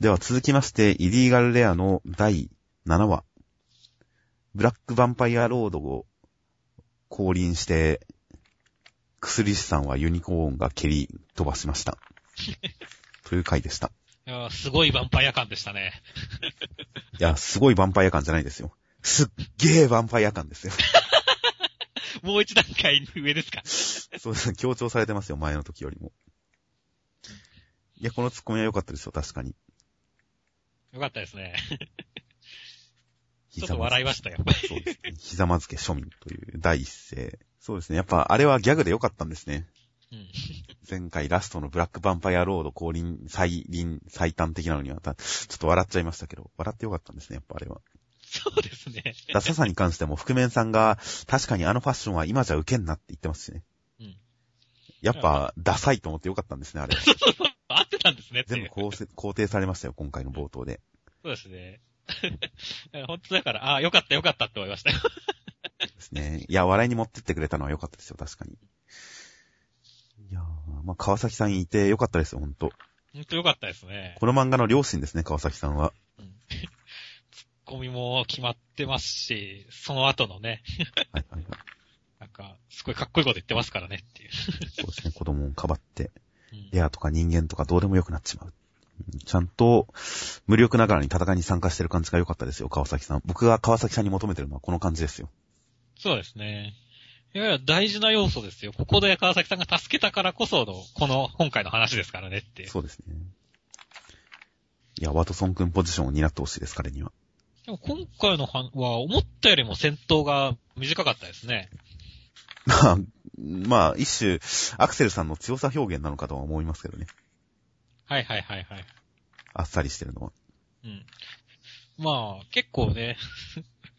では続きまして、イリーガルレアの第7話。ブラックヴァンパイアロードを降臨して、薬師さんはユニコーンが蹴り飛ばしました。という回でした。いやーすごいヴァンパイア感でしたね。いや、すごいヴァンパイア感じゃないですよ。すっげーヴァンパイア感ですよ。もう一段階上ですか？そうですね、強調されてますよ、前の時よりも。いや、このツッコミは良かったですよ、確かに。よかったですね。ちょひっと笑いましたよ。そうですね。ひざまずけ庶民という第一声。そうですね。やっぱあれはギャグで良かったんですね。うん。前回ラストのブラックヴァンパイアロード降臨、再臨、最短的なのにはた、ちょっと笑っちゃいましたけど、笑って良かったんですね、やっぱあれは。そうですね。だ笹に関しても、覆面さんが、確かにあのファッションは今じゃウケんなって言ってますしね。うん。やっぱ、ダサいと思って良かったんですね、あれ。合ってたんですね。全部肯定されましたよ、今回の冒頭で。そうですね。本当だから、ああ、よかったよかったって思いましたよ。ですね。いや、笑いに持ってってくれたのは良かったですよ、確かに。いやー、まあ、川崎さんいて良かったですよ、ほんと。本当よかったですね。この漫画の両親ですね、川崎さんは。うん ツッコミも決まってますし、その後のね、はいはいはい。なんか、すごいかっこいいこと言ってますからねっていう。そうですね、子供をかばって、うんレアとか人間とかどうでもよくなっちまう。うんちゃんと、無力ながらに戦いに参加してる感じが良かったですよ、川崎さん。僕が川崎さんに求めてるのはこの感じですよ。そうですね。いやいや、大事な要素ですよ。ここで川崎さんが助けたからこその、この今回の話ですからねっていう。そうですね。いや、ワトソン君ポジションを担ってほしいです、彼には。でも今回のはは思ったよりも戦闘が短かったですね。まあ、まあ、一種、アクセルさんの強さ表現なのかとは思いますけどね。はいはいはいはい。あっさりしてるのは。うん。まあ、結構ね、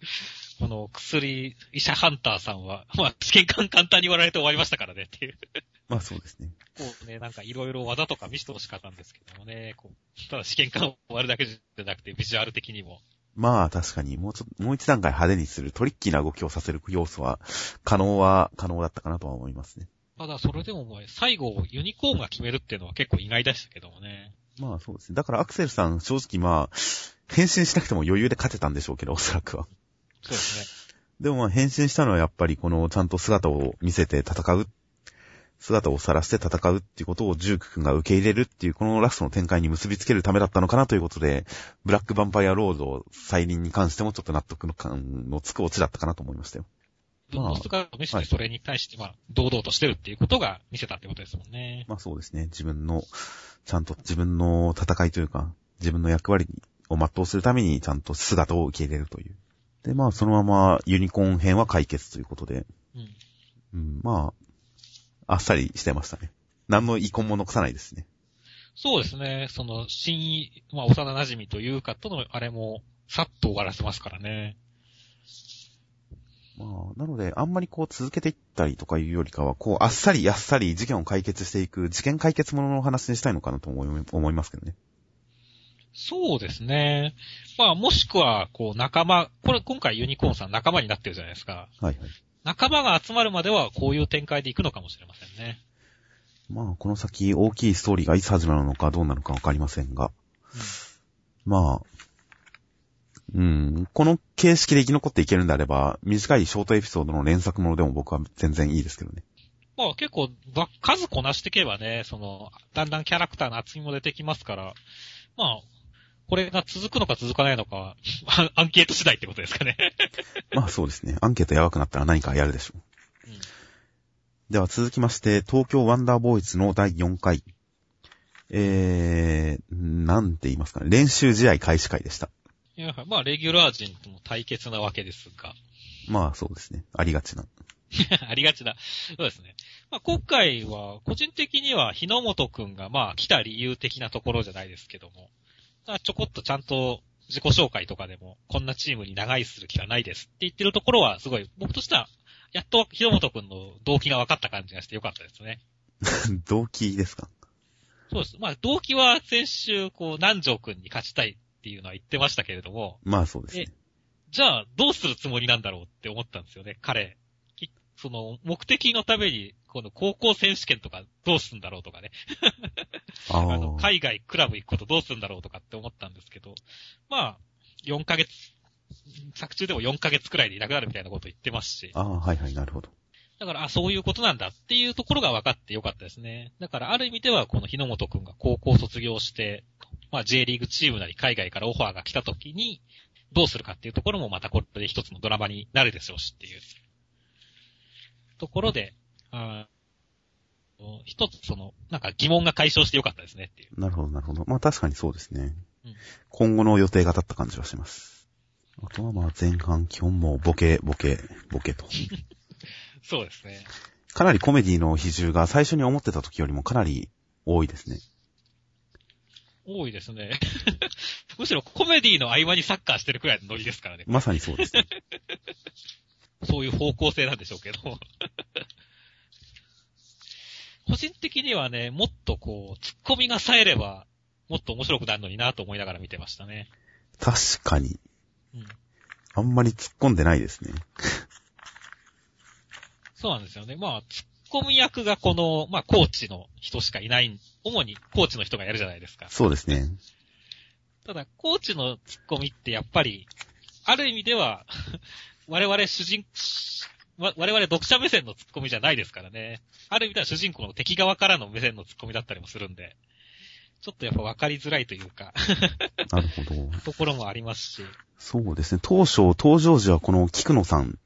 この薬、医者ハンターさんは、まあ、試験官簡単に割られて終わりましたからねっていう。まあそうですね。こうね、なんかいろいろ技とか見せてほしかったんですけどもね、こう、ただ試験官を終わるだけじゃなくて、ビジュアル的にも。まあ確かに、もうちょっと、もう一段階派手にするトリッキーな動きをさせる要素は、可能は、可能だったかなとは思いますね。ただ、それでももう、最後、ユニコーンが決めるっていうのは結構意外でしたけどもね。まあそうですね。だからアクセルさん、正直まあ、変身しなくても余裕で勝てたんでしょうけど、おそらくは。そうですね。でもまあ変身したのはやっぱりこのちゃんと姿を見せて戦う、姿を晒して戦うっていうことをジューク君が受け入れるっていうこのラストの展開に結びつけるためだったのかなということで、ブラックヴァンパイアロード再臨に関してもちょっと納得の感のつくオチだったかなと思いましたよ。まあむしろそれに対して、まあ、堂々としてるっていうことが見せたってことですもんね。まあそうですね。自分の、ちゃんと自分の戦いというか、自分の役割を全うするためにちゃんと姿を受け入れるという。で、まあそのままユニコーン編は解決ということで、うん。うん、まあ、あっさりしてましたね。何の遺恨も残さないですね。そうですね。その、新、まあ、幼馴染というかとの、あれも、さっと終わらせますからね。まあ、なので、あんまりこう続けていったりとかいうよりかは、こう、あっさりあっさり事件を解決していく、事件解決もののお話にしたいのかなと思い思いますけどね。そうですね。まあ、もしくは、こう、仲間、これ、今回ユニコーンさん仲間になってるじゃないですか。はいはい。仲間が集まるまでは、こういう展開でいくのかもしれませんね。まあ、この先大きいストーリーがいつ始まるのかどうなのかわかりませんが、まあ、うん、この形式で生き残っていけるんであれば、短いショートエピソードの連作ものでも僕は全然いいですけどね。まあ、結構、ば数こなしていけばね、その、だんだんキャラクターの厚みも出てきますから、まあ、これが続くのか続かないのかは、ア ンアンケート次第ってことですかね。まあそうですね。アンケートやばくなったら何かやるでしょう。うんでは続きまして、東京ワンダーボーイズの第4回。えー、なんて言いますかね。練習試合開始会でした。いやまあ、レギュラー陣との対決なわけですが。まあそうですね。ありがちな。ありがちな。そうですね。まあ、今回は、個人的には、日野本くんが、まあ、来た理由的なところじゃないですけども、まあちょこっとちゃんと自己紹介とかでも、こんなチームに長居する気はないですって言ってるところは、すごい、僕としては、やっと日野本くんの動機が分かった感じがしてよかったですね。動機ですかそうです。まあ、動機は先週、こう、南條くんに勝ちたいっていうのは言ってましたけれども、まあそうですね。じゃあ、どうするつもりなんだろうって思ったんですよね、彼。きその、目的のために、この高校選手権とかどうするんだろうとかね。ああの、海外クラブ行くことどうするんだろうとかって思ったんですけど、まあ、4ヶ月、作中でも4ヶ月くらいでいなくなるみたいなこと言ってますし、ああ、はいはい、なるほど。だから、あ、そういうことなんだっていうところが分かってよかったですね。だから、ある意味では、この日野本くんが高校卒業して、まあ、J リーグチームなり海外からオファーが来た時に、どうするかっていうところもまたこれで一つのドラマになるでしょうしっていうところで、あー一つその、なんか疑問が解消してよかったですねっていう。なるほど、なるほど。まあ確かにそうですね。うん今後の予定が立った感じはします。あとはまあ前半基本もボケ、ボケ、ボケと。そうですね。かなりコメディの比重が最初に思ってた時よりもかなり多いですね。多いですね。むしろコメディの合間にサッカーしてるくらいのノリですからね。まさにそうですね。そういう方向性なんでしょうけど。個人的にはね、もっとこう、ツッコミが冴えれば、もっと面白くなるのになと思いながら見てましたね。確かに。うん。あんまり突っ込んでないですね。そうなんですよね。まあ、ツッコミ役がこの、まあ、コーチの人しかいない、主にコーチの人がやるじゃないですか。そうですね。ただ、コーチのツッコミってやっぱり、ある意味では、我々主人、わ我々読者目線のツッコミじゃないですからね。ある意味では主人公の敵側からの目線のツッコミだったりもするんで、ちょっとやっぱ分かりづらいというか、なるほど。ところもありますし、そうですね。当初、登場時はこの菊野さん、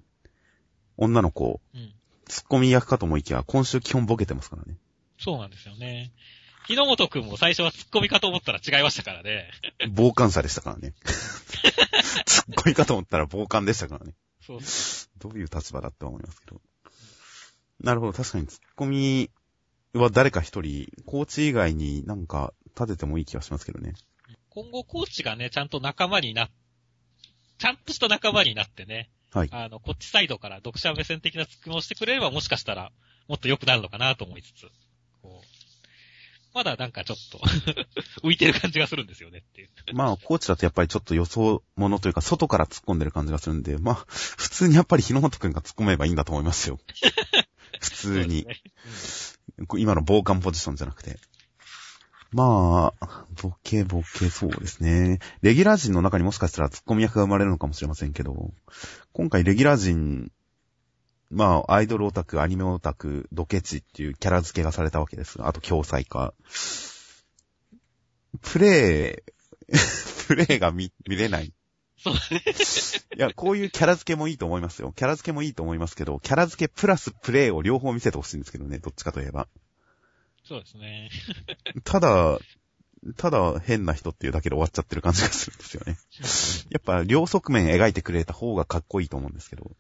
女の子、うん。ツッコミ役かと思いきや、今週基本ボケてますからね。そうなんですよね。日野本くんも最初はツッコミかと思ったら違いましたからね。傍観者でしたからね。ツッコミかと思ったら傍観でしたからね。そうどういう立場だって思いますけど。なるほど。確かにツッコミは誰か一人、コーチ以外になんか立ててもいい気がしますけどね。今後コーチがね、ちゃんと仲間にな、ちゃんとした仲間になってね、はい。あの、こっちサイドから読者目線的なツッコミをしてくれればもしかしたらもっと良くなるのかなと思いつつ、こう、まだなんかちょっと 浮いてる感じがするんですよねっていう。まあ、コーチだとやっぱりちょっと予想ものというか、外から突っ込んでる感じがするんで、まあ、普通にやっぱり日野本くんが突っ込めばいいんだと思いますよ。普通に。そうですね今の傍観ポジションじゃなくて。まあ、ボケボケそうですね。レギュラー陣の中にもしかしたらツッコミ役が生まれるのかもしれませんけど、今回レギュラー陣、まあ、アイドルオタク、アニメオタク、ドケチっていうキャラ付けがされたわけですが、あと共済化。プレイ、プレイが見、見れない。そうね。いや、こういうキャラ付けもいいと思いますよ。キャラ付けもいいと思いますけど、キャラ付けプラスプレイを両方見せてほしいんですけどね、どっちかといえば。そうですね。ただ、ただ変な人っていうだけで終わっちゃってる感じがするんですよね。やっぱ両側面描いてくれた方がかっこいいと思うんですけど、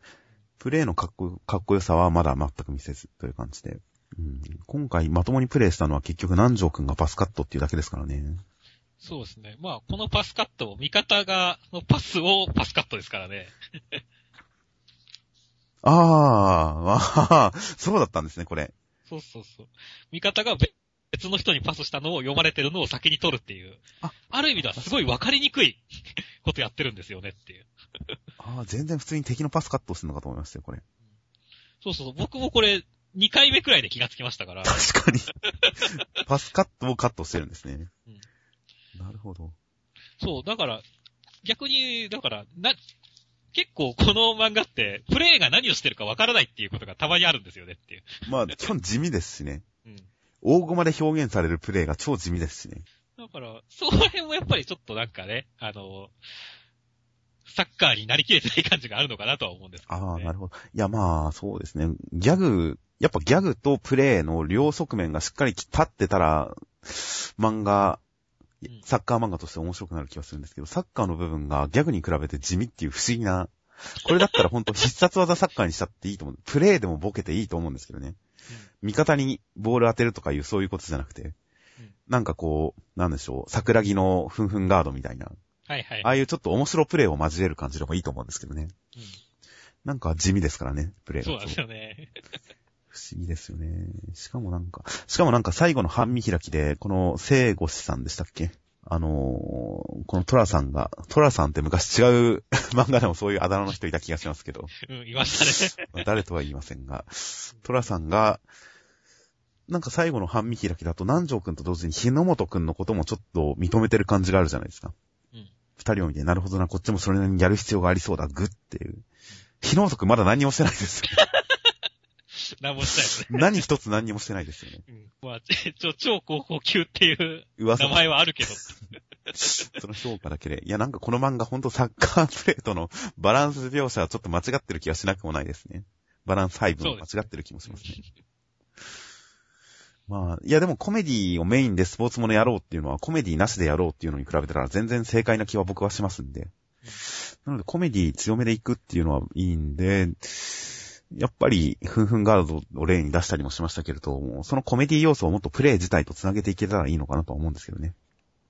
プレイのかっこかっこよさはまだ全く見せずという感じで。うん、今回まともにプレイしたのは結局南條くんがパスカットっていうだけですからね。そうですね。まあ、このパスカットも味方が、のパスをパスカットですからね。あー、あーそうだったんですね、これ。そうそうそう。味方が別別の人にパスしたのを読まれてるのを先に取るっていう。あある意味ではすごい分かりにくい ことやってるんですよねっていう。あー、全然普通に敵のパスカットするのかと思いましたよ、これ。そうそうそう。僕もこれ、2回目くらいで気がつきましたから。確かに。パスカットをカットしてるんですね。うんなるほど。そう、だから、逆に、だから、な、結構この漫画って、プレイが何をしてるか分からないっていうことがたまにあるんですよねっていう。まあ、基本地味ですしね。うん。大駒で表現されるプレイが超地味ですしね。だから、その辺もやっぱりちょっとなんかね、あの、サッカーになりきれてない感じがあるのかなとは思うんですけど、ね。ああ、なるほど。いや、まあ、そうですね。ギャグ、やっぱギャグとプレイの両側面がしっかり立ってたら、漫画うん、サッカー漫画として面白くなる気がするんですけど、サッカーの部分がギャグに比べて地味っていう不思議な、これだったら本当必殺技サッカーにしたっていいと思う。プレイでもボケていいと思うんですけどね。味方にボール当てるとかいうそういうことじゃなくてうん、なんかこう、なんでしょう、桜木のふんふんガードみたいな、はいはい。ああいうちょっと面白プレイを交える感じでもいいと思うんですけどね。うんなんか地味ですからね、プレイが。そうですよね。不思議ですよね。しかもなんか、しかもなんか最後の半見開きで、この聖護士さんでしたっけ？あのーこのトラさんが、トラさんって昔違う 漫画でもそういうあだ名の人いた気がしますけど、うん、いましたね。まあ誰とは言いませんが、トラさんが、なんか最後の半見開きだと南條くんと同時に日野本くんのこともちょっと認めてる感じがあるじゃないですか。うん。二人を見て、なるほどな、こっちもそれなりにやる必要がありそうだ、グッっていう。日野本くんまだ何にもしてないですよ。何もしたいですね。何一つ何にもしてないですよね。うん。まあ、超高校級っていう噂名前はあるけど。その評価だけで。いや、なんかこの漫画ほんとサッカープレートのバランス描写はちょっと間違ってる気がしなくもないですね。バランス配分間違ってる気もしますね。まあ、いやでもコメディをメインでスポーツものやろうっていうのはコメディなしでやろうっていうのに比べたら全然正解な気は僕はしますんで。なのでコメディ強めでいくっていうのはいいんで、やっぱり、ふんふんガードを例に出したりもしましたけれども、そのコメディ要素をもっとプレイ自体と繋げていけたらいいのかなとは思うんですけどね。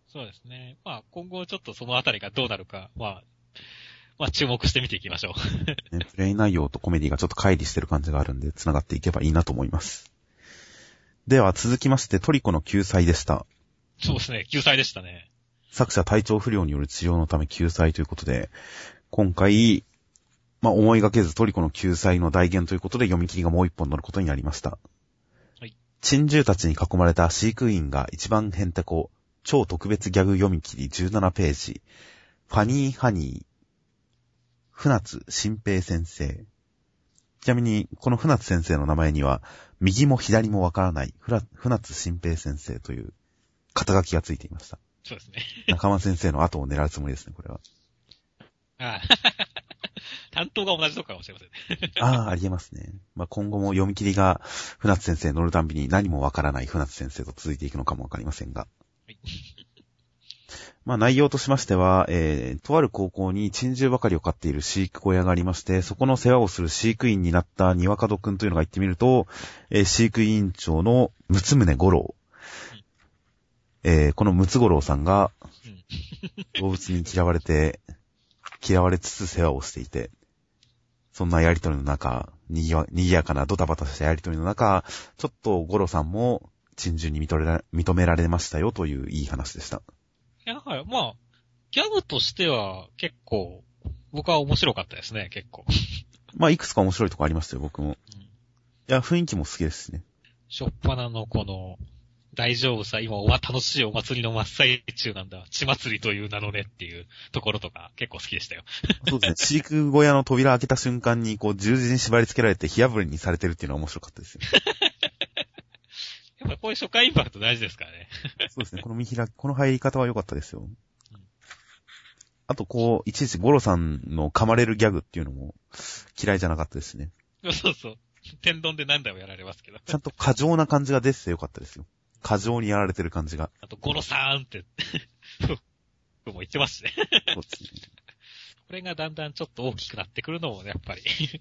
そうですね。まあ、今後ちょっとそのあたりがどうなるか、まあ、まあ、注目して見ていきましょう。ね、プレイ内容とコメディがちょっと乖離してる感じがあるんで、繋がっていけばいいなと思います。では続きまして、トリコの救済でした。そうですね。救済でしたね。作者体調不良による治療のため救済ということで、今回、まあ、思いがけずトリコの救済の代言ということで読み切りがもう一本乗ることになりました。はい。珍獣たちに囲まれた飼育員が一番ヘンテコ、超特別ギャグ読み切り17ページ、ファニーハニー、船津新平先生。ちなみに、この船津先生の名前には、右も左もわからない、船津新平先生という肩書きがついていました。そうですね。中間先生の後を狙うつもりですね、これは。ああ担当が同じとこかもしれませんね。ああ、ありえますね。まあ、今後も読み切りが、船津先生乗るたんびに何もわからない船津先生と続いていくのかもわかりませんが。はい まあ、内容としましては、えー、とある高校に珍獣ばかりを飼っている飼育小屋がありまして、そこの世話をする飼育員になった庭門くんというのが言ってみると、えー飼育委員長の六宗五郎。えー、この六つ五郎さんが、うん。動物に嫌われて、嫌われつつ世話をしていて、そんなやりとりの中、にぎわ、にぎやかなドタバタしたやりとりの中、ちょっとゴロさんも珍獣に認めら認められましたよといういい話でした。いや、だから、まあ、ギャグとしては結構、僕は面白かったですね、結構。まあ、いくつか面白いとこありましたよ、僕も。うんいや、雰囲気も好きですしね。しょっぱなのこの、大丈夫さ、今おま、楽しいお祭りの真っ最中なんだ。血祭りという名のねっていうところとか結構好きでしたよ。そうですね。飼育小屋の扉開けた瞬間に、こう、十字に縛り付けられて火炙りにされてるっていうのは面白かったですよ。やっぱこういう初回インパクト大事ですからね。そうですね。この見開き、この入り方は良かったですよ。あと、こう、いちいちゴロさんの噛まれるギャグっていうのも嫌いじゃなかったですしね。そうそう。天丼で何台もやられますけど。ちゃんと過剰な感じが出てて良かったですよ。過剰にやられてる感じが。あと、ゴロさーんって、僕も言ってますしね。これがだんだんちょっと大きくなってくるのもね、やっぱり、ちょ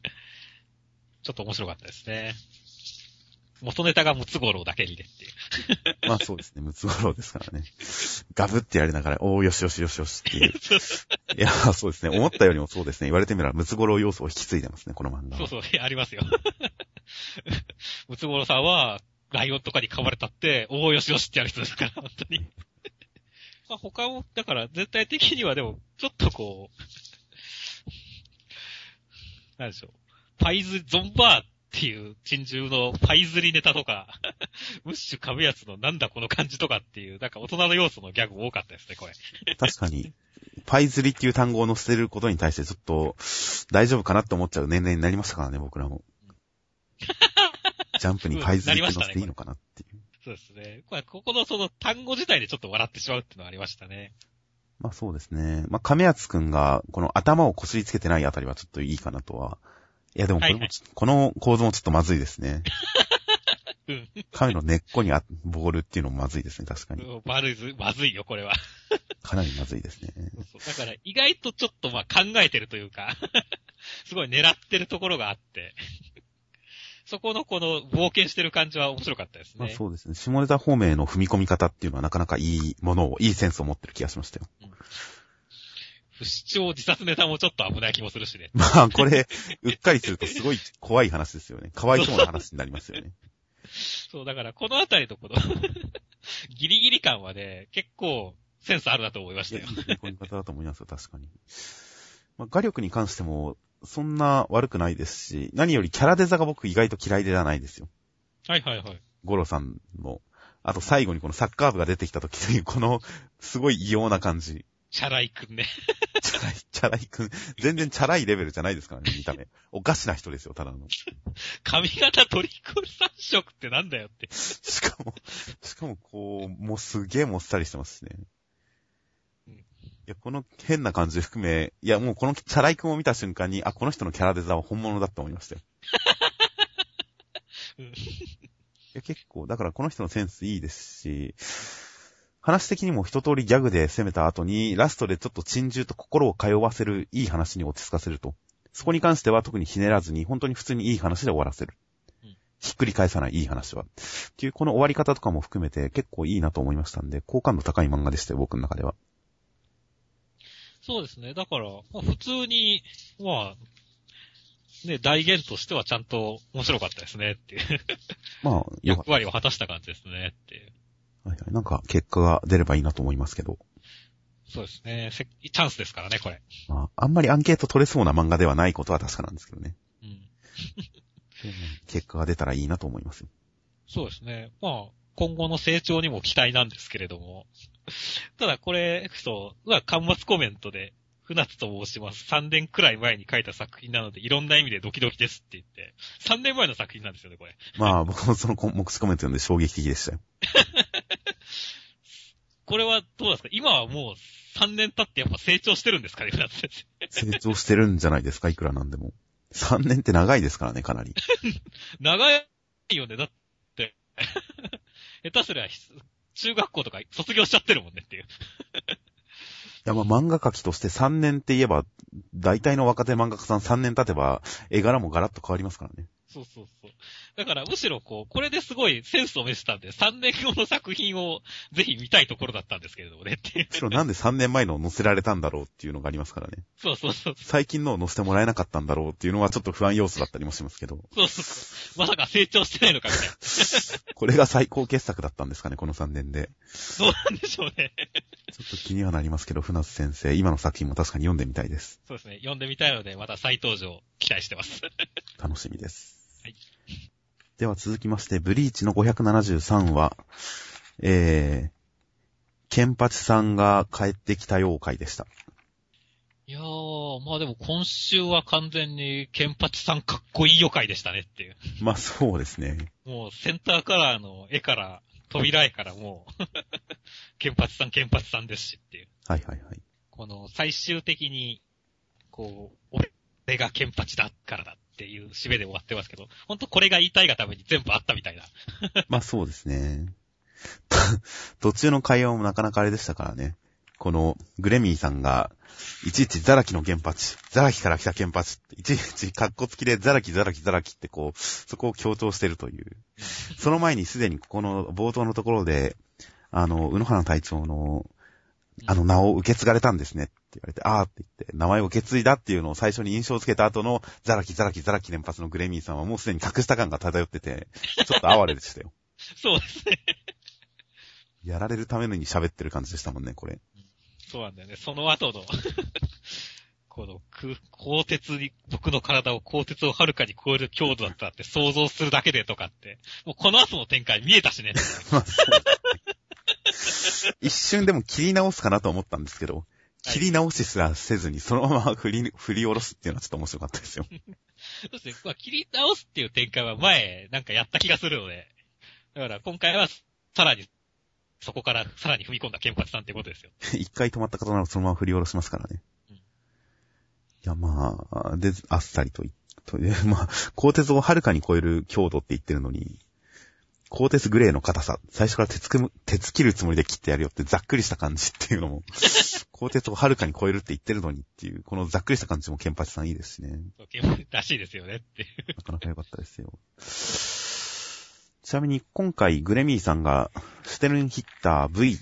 っと面白かったですね。元ネタがムツゴロウだけにでっていう。まあそうですね。ムツゴロウですからね。ガブってやりながら、おーよしよしよしよしっていう。いや、そうですね。思ったよりもそうですね。言われてみればムツゴロウ要素を引き継いでますね、この漫画は。そうそう、ありますよ。ムツゴロウさんは、ライオンとかに噛まれたって、おーよしよしってやる人ですから、本当に。まあ他も、だから全体的にはでも、ちょっとこう、なんでしょう。パイズ、ゾンバーっていう珍獣のパイズリネタとか、ムッシュ噛むやつのなんだこの感じとかっていう、なんか大人の要素のギャグ多かったですね、これ。確かに、パイ釣りっていう単語を載せてることに対してちょっと、大丈夫かなって思っちゃう年齢になりましたからね、僕らも。ジャンプにパイ釣りって載せていいのかなっていう。そうですね。これ、ここのその単語自体でちょっと笑ってしまうっていうのがありましたね。まあそうですね。まあ亀厚くんが、この頭をこすりつけてないあたりはちょっといいかなとは。いやでもこれもちょっと、この構造もちょっとまずいですね。うん。亀の根っこにあボールっていうのもまずいですね、確かに。まずい、まずいよ、これは。かなりまずいですね。そうだから、意外とちょっとまあ考えてるというか、すごい狙ってるところがあって、そこのこの冒険してる感じは面白かったですまあね。そうですね。下ネタ方面への踏み込み方っていうのはなかなかいいものを、いいセンスを持ってる気がしましたよ。不死鳥自殺ネタもちょっと危ない気もするしね。まあこれ、うっかりするとすごい怖い話ですよね。かわいそうな話になりますよね。そう、だからこのあたりのこの、ギリギリ感はね、結構センスあるなと思いましたよいい。踏み込み方だと思いますよ、確かに。まあ、画力に関しても、そんな悪くないですし、何よりキャラデザが僕意外と嫌いではないですよ。はいはいはい。ゴロさんの、あと最後にこのサッカー部が出てきた時という、この、すごい異様な感じ。チャラいくんね。チャラい、チャラいくん。全然チャラいレベルじゃないですからね、見た目。おかしな人ですよ、ただの。髪型トリコル三色ってなんだよって。しかも、しかもこう、もうすげえもっさりしてますしね。うんいや、この変な感じ含め、いや、もうこのチャラいくんを見た瞬間に、あ、この人のキャラデザは本物だと思いましたよ。うんいや、結構、だからこの人のセンスいいですし、話的にも一通りギャグで攻めた後に、ラストでちょっと珍獣と心を通わせるいい話に落ち着かせると。そこに関しては特にひねらずに、本当に普通にいい話で終わらせるうん。ひっくり返さないいい話は。っていう、この終わり方とかも含めて結構いいなと思いましたんで、好感度高い漫画でしたよ、僕の中では。そうですね。だから、まあ、普通に、まあ、ね、大言としてはちゃんと面白かったですねっていう。まあ、役割を果たした感じですねっていう。た。はいはい。なんか、結果が出ればいいなと思いますけど。そうですね。せチャンスですからね、これ。まあ、あんまりアンケート取れそうな漫画ではないことは確かなんですけどね。うん。結果が出たらいいなと思いますよ。そうですね。まあ、今後の成長にも期待なんですけれども。ただこれ、そう、まあ、端末コメントで、船津と申します。3年くらい前に書いた作品なので、いろんな意味でドキドキですって言って、3年前の作品なんですよね、これ。まあ、僕もそのコ目視コメント読んで衝撃的でしたよ。これはどうですか？今はもう3年経ってやっぱ成長してるんですかね、船津先生。成長してるんじゃないですか、いくらなんでも。3年って長いですからね、かなり。い 長いよね、だって。下手すりゃ、中学校とか卒業しちゃってるもんねっていうい。や、まあ漫画描きとして3年って言えば、大体の若手漫画家さん3年経てば、絵柄もガラッと変わりますからね。そうそうそう。だからむしろこう、これですごいセンスを見せたんで、3年後の作品をぜひ見たいところだったんですけれどもねっていう。むしろなんで3年前のを載せられたんだろうっていうのがありますからね。そうそうそう。最近のを載せてもらえなかったんだろうっていうのはちょっと不安要素だったりもしますけど、そうそうそう。まさか成長してないのかみたいな。これが最高傑作だったんですかね、この3年で。どうなんでしょうね。ちょっと気にはなりますけど、船津先生、今の作品も確かに読んでみたいです。そうですね。読んでみたいので、また再登場期待してます。楽しみです。はい。では続きまして、ブリーチの573話、えー、ケンパチさんが帰ってきた妖怪でした。いやー、まあでも今週は完全にケンパチさんかっこいい予会でしたねっていう。まあそうですね。もうセンターカラーの絵から、扉絵からもう、ケンパチさんケンパチさんですしっていう。はいはいはい。この最終的に、こう、俺がケンパチだからだっていう締めで終わってますけど、ほんとこれが言いたいがために全部あったみたいな。まあそうですね。途中の会話もなかなかあれでしたからね。このグレミーさんが、いちいちザラキの原発、ザラキから来た原発、いちいちカッコつきでザラキザラキザラキってこう、そこを強調してるという。その前にすでにここの冒頭のところで、あの、宇野原隊長の、あの名を受け継がれたんですねって言われて、あーって言って、名前を受け継いだっていうのを最初に印象をつけた後の、ザラキザラキザラキ連発のグレミーさんはもうすでに隠した感が漂ってて、ちょっと哀れでしたよ。そうですね。やられるためのに喋ってる感じでしたもんね、これ。そうなんだよね。その後の、この、く、鋼鉄に、僕の体を鋼鉄をはるかに超える強度だったって想像するだけでとかって、もうこの後の展開見えたしね。一瞬でも切り直すかなと思ったんですけど、切り直しすらせずにそのまま振り、振り下ろすっていうのはちょっと面白かったですよ。そうですね。まあ、切り直すっていう展開は前、なんかやった気がするので。だから今回は、さらに、そこからさらに踏み込んだ剣発さんってことですよ。一回止まった方ならそのまま振り下ろしますからね。うんいや、まあ、で、あっさりとい、という、まあ、鋼鉄をはるかに超える強度って言ってるのに、鋼鉄グレーの硬さ、最初から鉄くむ、鉄切るつもりで切ってやるよってざっくりした感じっていうのも、鋼鉄をはるかに超えるって言ってるのにっていう、このざっくりした感じもケンパチさんいいですしね。そう剣らしいですよねっていう。なかなか良かったですよ。ちなみに今回グレミーさんがステルンヒッター V、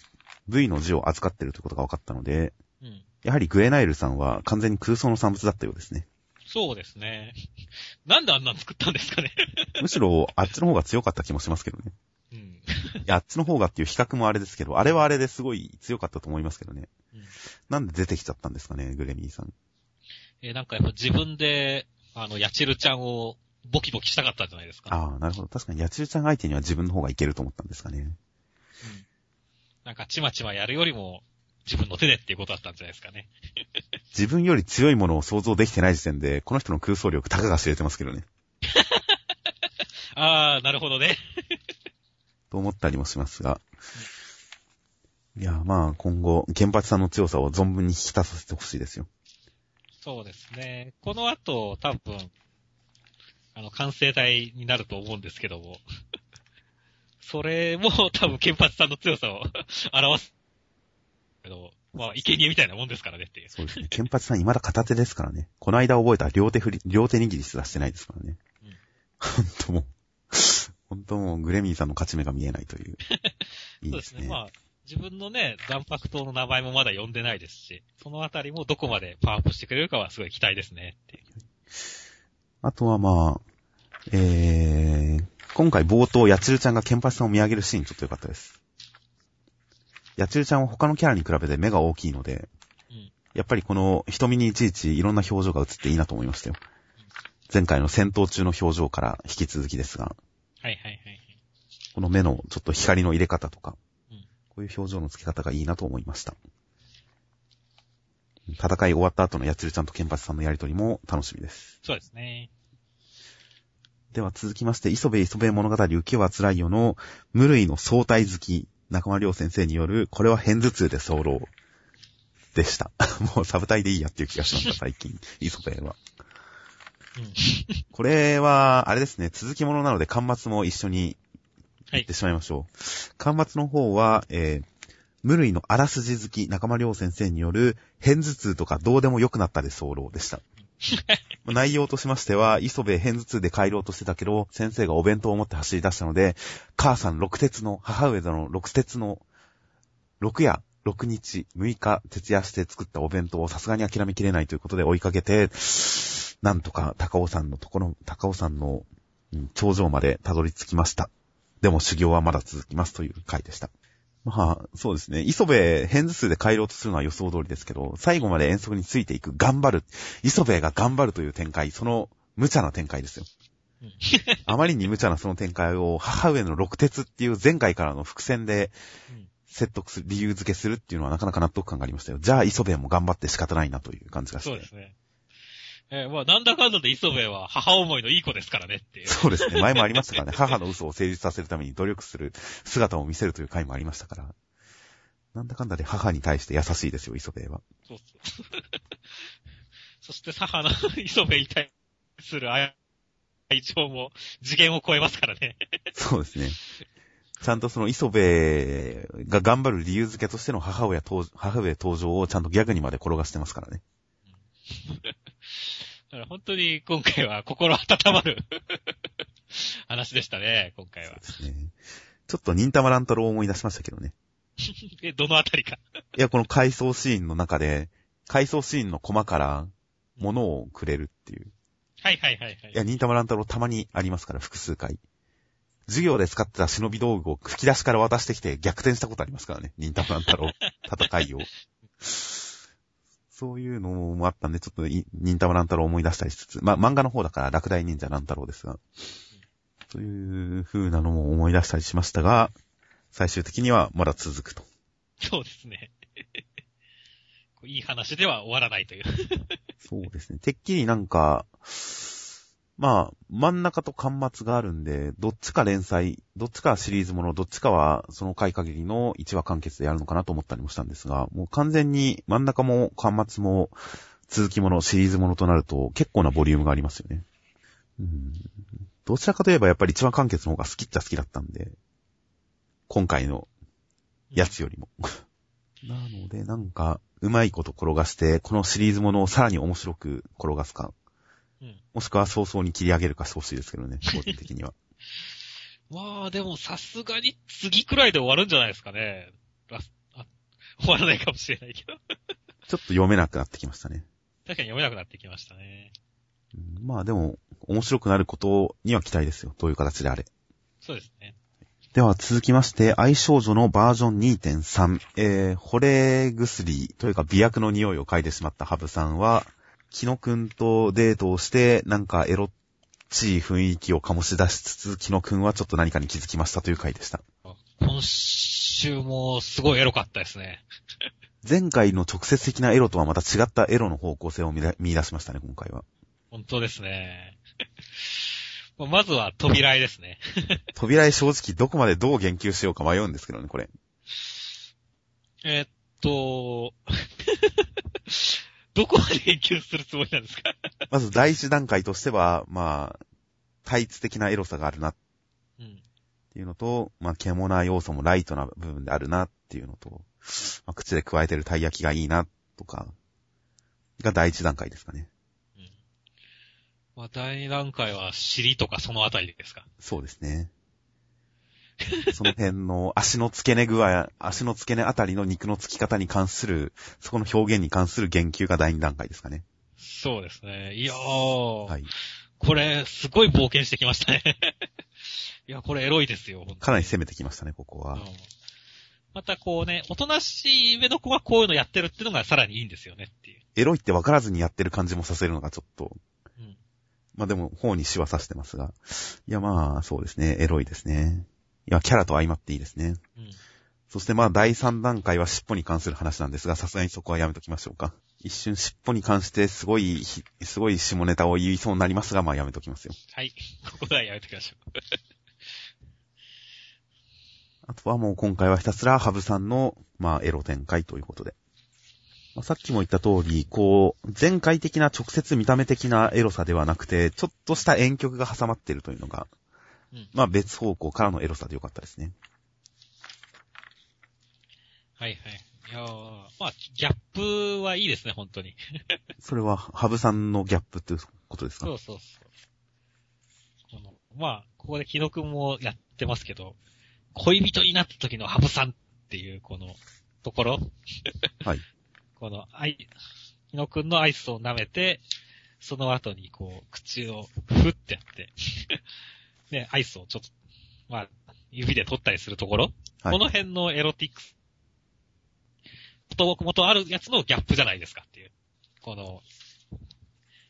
V の字を扱ってるということが分かったので、うん。やはりグレナイルさんは完全に空想の産物だったようですね。そうですね。なんであんなん作ったんですかね。むしろあっちの方が強かった気もしますけどね。うん。いや、あっちの方がっていう比較もあれですけど、あれはあれですごい強かったと思いますけどね。うんなんで出てきちゃったんですかね、グレミーさん。えーなんかやっぱ自分で、あの、ヤチルちゃんをボキボキしたかったんじゃないですか。ああ、なるほど。確かに、やちるちゃん相手には自分の方がいけると思ったんですかね。うん。なんか、ちまちまやるよりも、自分の手でっていうことだったんじゃないですかね。自分より強いものを想像できてない時点で、この人の空想力、たかが知れてますけどね。あー、なるほどね。と思ったりもしますが。いや、まあ、今後、原発さんの強さを存分に引き立たせてほしいですよ。そうですね。この後、多分、あの、完成体になると思うんですけども。それも多分、原発さんの強さを 表す。けど、まあ、生贄みたいなもんですからねっていう。そうですね。原発さん未だ片手ですからね。この間覚えた両手振り、両手握りすらしてないですからね。うんほんともう、ほんともうグレミーさんの勝ち目が見えないという。いいでね。そうですすね。まあ、自分のね、残白刀の名前もまだ呼んでないですし、そのあたりもどこまでパワーアップしてくれるかはすごい期待ですねっていう。あとはまあ、えー、今回冒頭、やちるちゃんがケンパチさんを見上げるシーンちょっと良かったです。やちるちゃんは他のキャラに比べて目が大きいので、うん。やっぱりこの瞳にいちいちいろんな表情が映っていいなと思いましたよ。前回の戦闘中の表情から引き続きですが、はいはいはいはい。この目のちょっと光の入れ方とか、うんこういう表情の付け方がいいなと思いました。戦い終わった後のやつるちゃんとケンパチさんのやりとりも楽しみです。そうですね。では続きまして、磯部磯部物語浮世は辛いよの無類の相対好き、中間良先生による、これは偏頭痛で候でした。もうサブタイでいいやっていう気がしました、最近。磯部は。うん。これは、あれですね、続きものなので、端末も一緒にはい言って。しまいましょう。端末の方は、えー、無類のあらすじ好き、中間良先生による、偏頭痛とかどうでもよくなったで候でした。内容としましては、磯部偏頭痛で帰ろうとしてたけど、先生がお弁当を持って走り出したので、母さん六鉄の、母上の六鉄の、六夜、六日、六日、徹夜して作ったお弁当をさすがに諦めきれないということで追いかけて、なんとか高尾山のところ、高尾山のうん頂上までたどり着きました。でも修行はまだ続きますという回でした。まあ、そうですね。磯部、偏頭痛で帰ろうとするのは予想通りですけど、最後まで遠足についていく、頑張る。磯部が頑張るという展開、その無茶な展開ですよ。うんあまりに無茶なその展開を、母上の六鉄っていう前回からの伏線でうん説得する、理由付けするっていうのはなかなか納得感がありましたよ。じゃあ、磯部も頑張って仕方ないなという感じがして。そうですね。えーまあ、なんだかんだで磯部は母思いのいい子ですからねっていう。そうですね。前もありましたからね。母の嘘を成立させるために努力する姿を見せるという回もありましたから。なんだかんだで母に対して優しいですよ、磯部は。そうそう。そして母の磯部に対する愛愛情も次元を超えますからね。そうですね。ちゃんとその磯部が頑張る理由付けとしての母親登母上登場をちゃんとギャグにまで転がしてますからね。だから本当に今回は心温まる 話でしたね、今回は。ですね。ちょっと忍たま乱太郎を思い出しましたけどね。え、どのあたりか。いや、この回想シーンの中で、回想シーンのコマから物をくれるっていう。はいはいはいはいいや、忍たま乱太郎たまにありますから、複数回。授業で使ってた忍び道具を吹き出しから渡してきて逆転したことありますからね。忍たま乱太郎戦いを。そういうのもあったんで、ちょっとい忍たま乱太郎を思い出したりしつつ、まあ、漫画の方だから落第忍者乱太郎ですが、という風なのも思い出したりしましたが、最終的にはまだ続くと。そうですね。いい話では終わらないという。そうですね。てっきりなんか、まあ、真ん中と端末があるんで、どっちか連載、どっちかはシリーズもの、どっちかはその回限りの1話完結でやるのかなと思ったりもしたんですが、もう完全に真ん中も端末も続きもの、シリーズものとなると結構なボリュームがありますよね。うん、どちらかといえばやっぱり一話完結の方が好きっちゃ好きだったんで、今回のやつよりも。なので、なんか、うまいこと転がして、このシリーズものをさらに面白く転がすか、うん。もしくは早々に切り上げるかしてほしいですけどね、個人的には。まあ、でもさすがに次くらいで終わるんじゃないですかね。終わらないかもしれないけど。ちょっと読めなくなってきましたね。確かに読めなくなってきましたね。うんまあでも、面白くなることには期待ですよ。どういう形であれ。そうですね。では続きまして、愛少女のバージョン2.3、えー、惚れ薬というか美薬の匂いを嗅いでしまったハブさんは、キノくんとデートをして、なんかエロちい雰囲気を醸し出しつつ、キノ君はちょっと何かに気づきましたという回でした。今週もすごいエロかったですね。前回の直接的なエロとはまた違ったエロの方向性を見出しましたね、今回は。本当ですね。まずは扉絵ですね。扉絵正直どこまでどう言及しようか迷うんですけどね、これ。えーっと、どこまで言及するつもりなんですか？まず第一段階としては、まあ、対一的なエロさがあるなっうん。ていうのと、まあ、獣要素もライトな部分であるなっていうのと、まあ、口で加えてるたい焼きがいいなとか、が第一段階ですかね。うん。まあ、第二段階は尻とかそのあたりですか？そうですね。その辺の足の付け根具合、足の付け根あたりの肉の付き方に関する、そこの表現に関する言及が第二段階ですかね。そうですね。いやー、はい。これ、すごい冒険してきましたね。いや、これエロいですよ、かなり攻めてきましたね、ここは。うんまたこうね、おとなしい目の子がこういうのやってるっていうのがさらにいいんですよねっていう。エロいって分からずにやってる感じもさせるのがちょっと、うん。まあでも、方に死は刺してますが。いや、まあ、そうですね。エロいですね。いや、キャラと相まっていいですね。うん。そしてまあ、第3段階は尻尾に関する話なんですが、さすがにそこはやめときましょうか。一瞬尻尾に関してすごいひ、すごい下ネタを言いそうになりますが、まあやめときますよ。はい。ここではやめてください。あとはもう今回はひたすらハブさんの、まあ、エロ展開ということで。まあ、さっきも言った通り、こう、前回的な直接見た目的なエロさではなくて、ちょっとした遠曲が挟まっているというのが、うんまあ別方向からのエロさでよかったですね。はいはい。いやーまあ、ギャップはいいですね、本当に。それは、ハブさんのギャップっていうことですか？そうそうそう。このまあ、ここで木野くんもやってますけど、恋人になった時のハブさんっていう、この、ところ。はい。この、アイ、木野くんのアイスを舐めて、その後にこう、口をふってやって、で、アイスをちょっと、まあ、指で取ったりするところ。はいこの辺のエロティックス、元々あるやつのギャップじゃないですかっていう。この、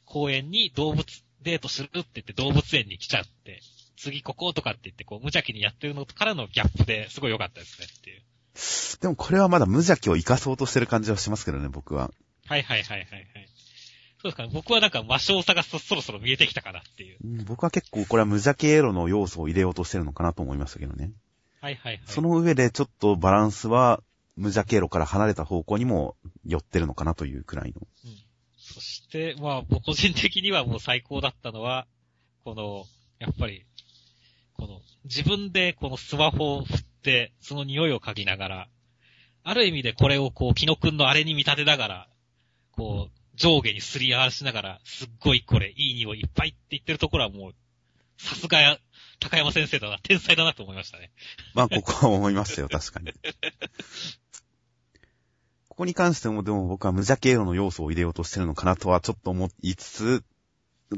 公園に動物デートするって言って動物園に来ちゃって、次こことかって言ってこう無邪気にやってるのからのギャップですごい良かったですねっていう。でもこれはまだ無邪気を生かそうとしてる感じはしますけどね、僕は。はいはいはいはいはい。そうですかね。僕はなんか魔性さがそそろそろ見えてきたかなっていう。うん僕は結構これは無邪気エロの要素を入れようとしてるのかなと思いましたけどね。はいはいはい。その上でちょっとバランスは無邪気エロから離れた方向にも寄ってるのかなというくらいの。うん。そして、まあ、僕個人的にはもう最高だったのは、この、やっぱり、この、自分でこのスマホを振って、その匂いを嗅ぎながら、ある意味でこれをこう、木野くんのあれに見立てながら、こう、上下にすり合わしながら、すっごいこれ、いい匂いいっぱいって言ってるところはもう、さすがや、高山先生だな、天才だなと思いましたね。まあ、ここは思いましたよ、確かに。ここに関しても、でも僕は無邪気エロの要素を入れようとしてるのかなとはちょっと思いつつ、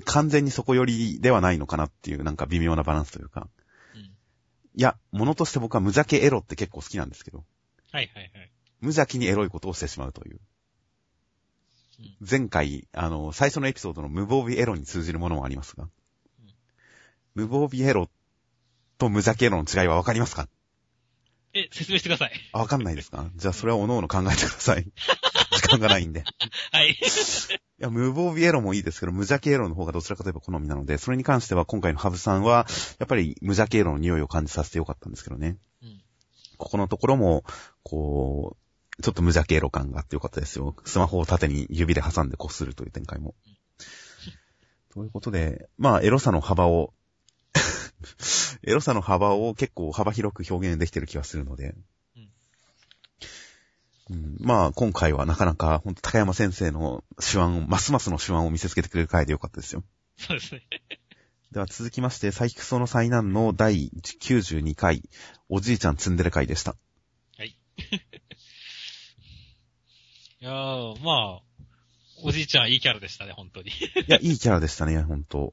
完全にそこ寄りではないのかなっていう、なんか微妙なバランスというか。うん。いや、ものとして僕は無邪気エロって結構好きなんですけど、はいはいはい。無邪気にエロいことをしてしまうという。うん前回、あの、最初のエピソードの無防備エロに通じるものもありますが、無防備エロと無邪気エロの違いはわかりますか？え、説明してください。あ、わかんないですか？じゃあそれはおのおの考えてください。時間がないんで。いはい。や、無防備エロもいいですけど、無邪気エロの方がどちらかといえば好みなので、それに関しては今回のハブさんは、やっぱり無邪気エロの匂いを感じさせてよかったんですけどね。うん。ここのところも、こう、ちょっと無邪気エロ感があってよかったですよ。スマホを縦に指で挟んでこするという展開も。ということで、まあ、エロさの幅を、エロさの幅を結構幅広く表現できてる気がするので、うんまあ、今回はなかなか、本当高山先生の手腕を、ますますの手腕を見せつけてくれる回でよかったですよ。そうですね。では続きまして、サイキクソの災難の第92回、おじいちゃんツンデレ回でした。いやー、まあ、おじいちゃんいいキャラでしたね、本当に。いや、いいキャラでしたね、本当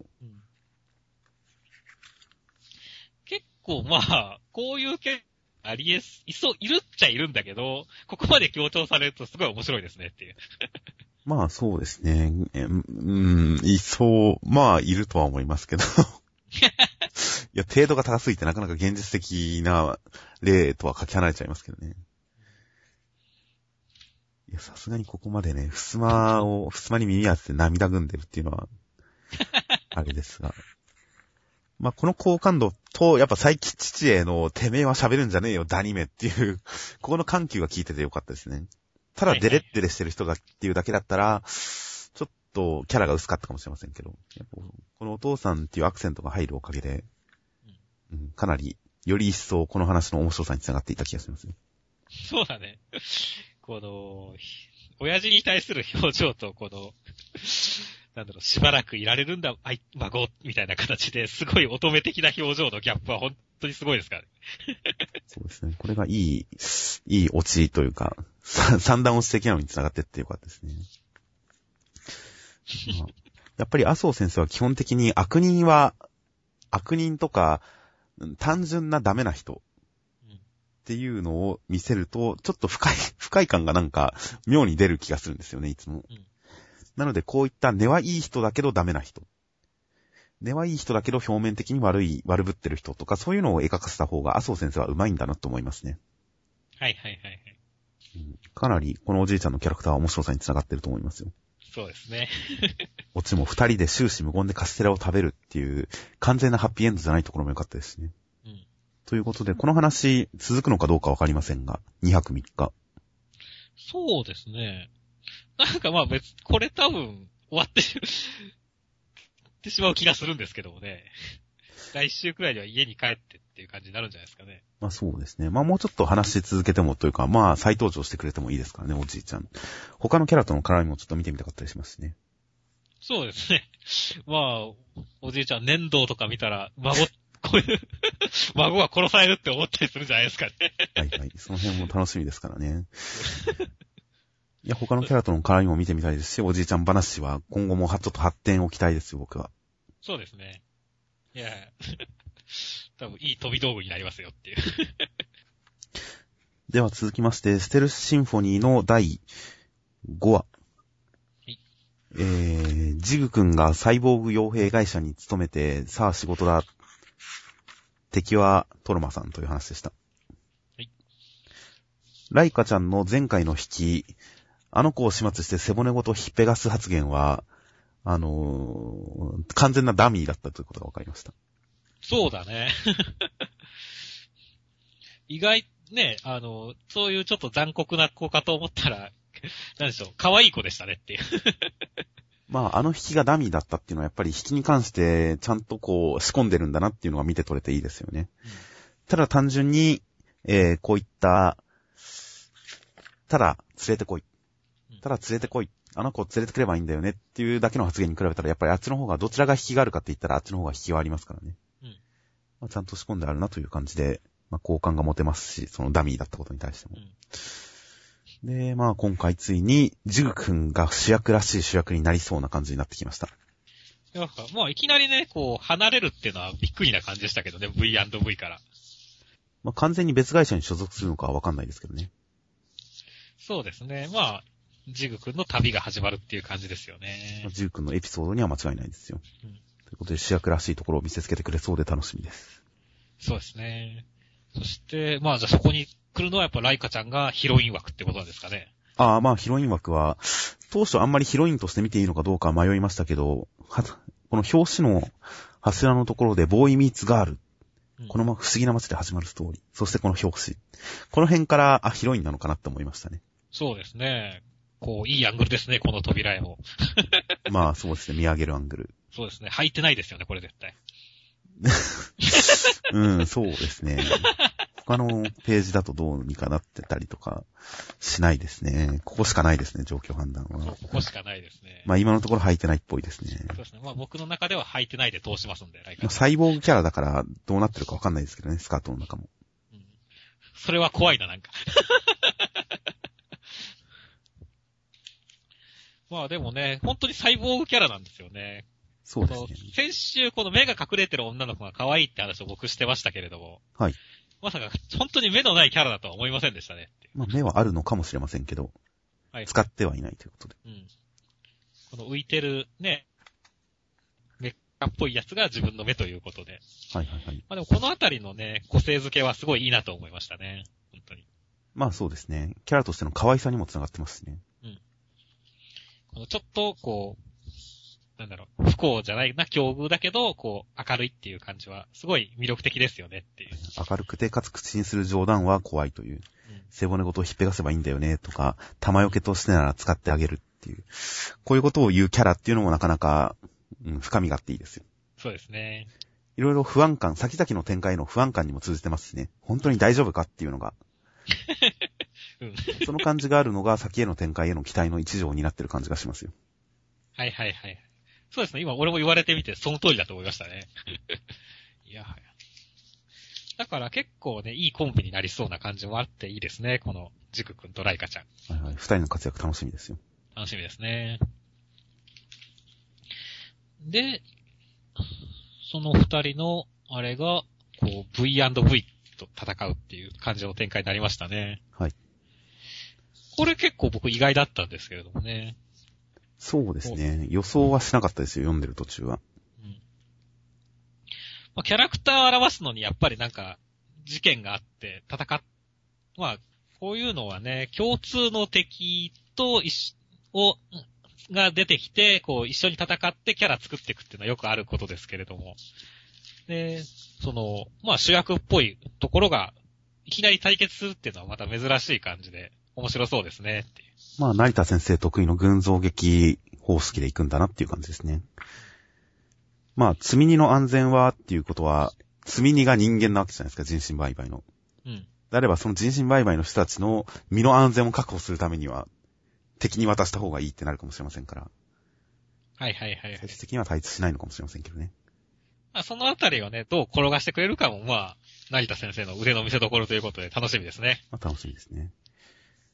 結構まあ、こういうキャラありえす、いそう、いるっちゃいるんだけど、ここまで強調されるとすごい面白いですねっていう。まあそうですね。えうん、いそう、まあいるとは思いますけど。いや、程度が高すぎてなかなか現実的な例とはかけ離れちゃいますけどね。いや、さすがにここまでね、ふすまを、ふすまに耳当てて涙ぐんでるっていうのは、あれですが。まあ、この好感度と、やっぱ最近父への、てめえは喋るんじゃねえよ、ダニメっていう、ここの緩急が効いててよかったですね。ただデレッデレしてる人がっていうだけだったら、ちょっとキャラが薄かったかもしれませんけど、このお父さんっていうアクセントが入るおかげで、うん、かなり、より一層この話の面白さにつながっていた気がしますね。そうだね。この、親父に対する表情と、この、なんだろう、しばらくいられるんだ、あい、孫、みたいな形ですごい乙女的な表情のギャップは本当にすごいですからね。そうですね。これがいい、いいオチというか、三段落ち的なのにつながってってよかったですね。まあやっぱり麻生先生は基本的に悪人は、悪人とか、単純なダメな人っていうのを見せると、ちょっと不快、不快感がなんか妙に出る気がするんですよね、いつも。うんなのでこういった根はいい人だけどダメな人。根はいい人だけど表面的に悪い、悪ぶってる人とか、そういうのを描かせた方が麻生先生は上手いんだなと思いますね。はいはいはいはい。かなりこのおじいちゃんのキャラクターは面白さにつながってると思いますよ。そうですね。オチも二人で終始無言でカステラを食べるっていう完全なハッピーエンドじゃないところも良かったですしね。うん。ということで、この話続くのかどうかわかりませんが、2泊3日。そうですね。なんかまあ別、これ多分終わってし ってしまう気がするんですけどもね。来週くらいには家に帰ってっていう感じになるんじゃないですかね。まあそうですね。まあもうちょっと話し続けてもというか、まあ再登場してくれてもいいですからね、おじいちゃん。他のキャラとの絡みもちょっと見てみたかったりしますしね。そうですね。まあ、おじいちゃん、粘土とか見たら、孫、こういう、孫が殺されるって思ったりするんじゃないですかね。はいはい。その辺も楽しみですからね。いや、他のキャラとの絡みも見てみたいですし、おじいちゃん話は今後もはちょっと発展を期待ですよ、僕は。そうですね。いや、多分いい飛び道具になりますよっていう。では続きまして、ステルスシンフォニーの第5話。いえー、ジグ君がサイボーグ傭兵会社に勤めて、さあ仕事だ。敵はトロマさんという話でした。はいライカちゃんの前回の引き、あの子を始末して背骨ごとヒッペガス発言は、あのー完全なダミーだったということが分かりました。そうだね。意外、ね、あの、そういうちょっと残酷な子かと思ったら、なんでしょう、可愛い子でしたねっていう。まあ、あの引きがダミーだったっていうのはやっぱり引きに関してちゃんとこう仕込んでるんだなっていうのが見て取れていいですよね。ただ単純に、えー、こういった、ただ連れてこいうん。ただ連れてこい。あの子を連れてくればいいんだよねっていうだけの発言に比べたらやっぱりあっちの方がどちらが引きがあるかって言ったらあっちの方が引きはありますからね。うんまあ、ちゃんと仕込んであるなという感じで、まあ、好感が持てますし、そのダミーだったことに対してもう。ん。で、まあ今回ついに、ジグ君が主役らしい主役になりそうな感じになってきました。なんか、まあ、いきなりね、こう、離れるっていうのはびっくりな感じでしたけどね、V&V から。まあ完全に別会社に所属するのかはわかんないですけどね。そうですね。まあ、ジグ君の旅が始まるっていう感じですよねまあ。ジグ君のエピソードには間違いないですよ。うんということで主役らしいところを見せつけてくれそうで楽しみです。そうですね。そして、まあ、じゃあそこに来るのはやっぱライカちゃんがヒロイン枠ってことなんですかね。ああ、まあヒロイン枠は、当初あんまりヒロインとして見ていいのかどうか迷いましたけど、は、この表紙の柱のところでボーイミーツガール、うんこのま不思議な街で始まるストーリー、そしてこの表紙。この辺から、あ、ヒロインなのかなって思いましたね。そうですね。こう、いいアングルですね、この扉絵も。まあそうですね、見上げるアングル。そうですね。履いてないですよね、これ絶対。うん、そうですね。他のページだとどうにかなってたりとかしないですね。ここしかないですね、状況判断は。そうここしかないですね。まあ今のところ履いてないっぽいですね。そうですね。まあ僕の中では履いてないで通しますんで、ライカ。サイボーグキャラだからどうなってるかわかんないですけどね、スカートの中も。うんそれは怖いな、なんか。まあでもね、本当にサイボーグキャラなんですよね。そうですね。先週この目が隠れてる女の子が可愛いって話を僕してましたけれども。はい。まさか本当に目のないキャラだとは思いませんでしたね。まあ目はあるのかもしれませんけど、はい。使ってはいないということで。うん。この浮いてるね、メッカっぽいやつが自分の目ということで。はいはいはい。まあでもこのあたりのね、個性付けはすごいいいなと思いましたね。本当に。まあそうですね。キャラとしての可愛さにもつながってますしね。このちょっと、こう、なんだろう、不幸じゃないな、境遇だけど、こう、明るいっていう感じは、すごい魅力的ですよねっていう。明るくてかつ口にする冗談は怖いという。うん背骨ごと引っぺがせばいいんだよね、とか、玉よけとしてなら使ってあげるっていう。こういうことを言うキャラっていうのもなかなか、うん、深みがあっていいですよ。そうですね。いろいろ不安感、先々の展開の不安感にも通じてますしね。本当に大丈夫かっていうのが。うん。その感じがあるのが先への展開への期待の一条になってる感じがしますよ。はいはいはい。そうですね。今俺も言われてみて、その通りだと思いましたね。いやはや。だから結構ね、いいコンビになりそうな感じもあっていいですね。この、ジク君とライカちゃん。はいはい。二人の活躍楽しみですよ。楽しみですね。で、その二人の、あれが、こう、V&V と戦うっていう感じの展開になりましたね。はい。これ結構僕意外だったんですけれどもね。そうですね。予想はしなかったですよ、読んでる途中は。うん。まあ、キャラクターを表すのにやっぱりなんか、事件があって戦っ、まあ、こういうのはね、共通の敵と一緒、を、が出てきて、こう、一緒に戦ってキャラ作っていくっていうのはよくあることですけれども。で、その、まあ主役っぽいところが、いきなり対決するっていうのはまた珍しい感じで、面白そうですね、っていう。まあ、成田先生得意の群像劇方式で行くんだなっていう感じですね。まあ、積み荷の安全はっていうことは、積み荷が人間なわけじゃないですか、人身売買の。うん。であれば、その人身売買の人たちの身の安全を確保するためには、敵に渡した方がいいってなるかもしれませんから、はいはいはい。最終的には対立しないのかもしれませんけどね。まあ、そのあたりをね、どう転がしてくれるかも、まあ、成田先生の腕の見せ所ということで楽しみですね。まあ、楽しみですね。